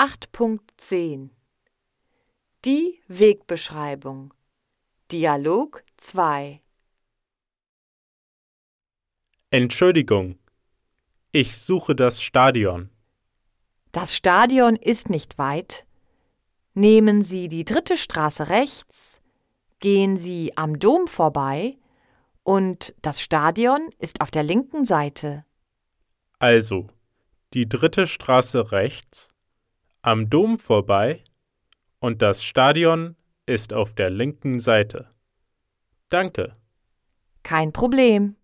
8.10 Die Wegbeschreibung Dialog 2 Entschuldigung, ich suche das Stadion. Das Stadion ist nicht weit. Nehmen Sie die dritte Straße rechts, gehen Sie am Dom vorbei und das Stadion ist auf der linken Seite. Also, die dritte Straße rechts, am Dom vorbei und das Stadion ist auf der linken Seite. Danke. Kein Problem.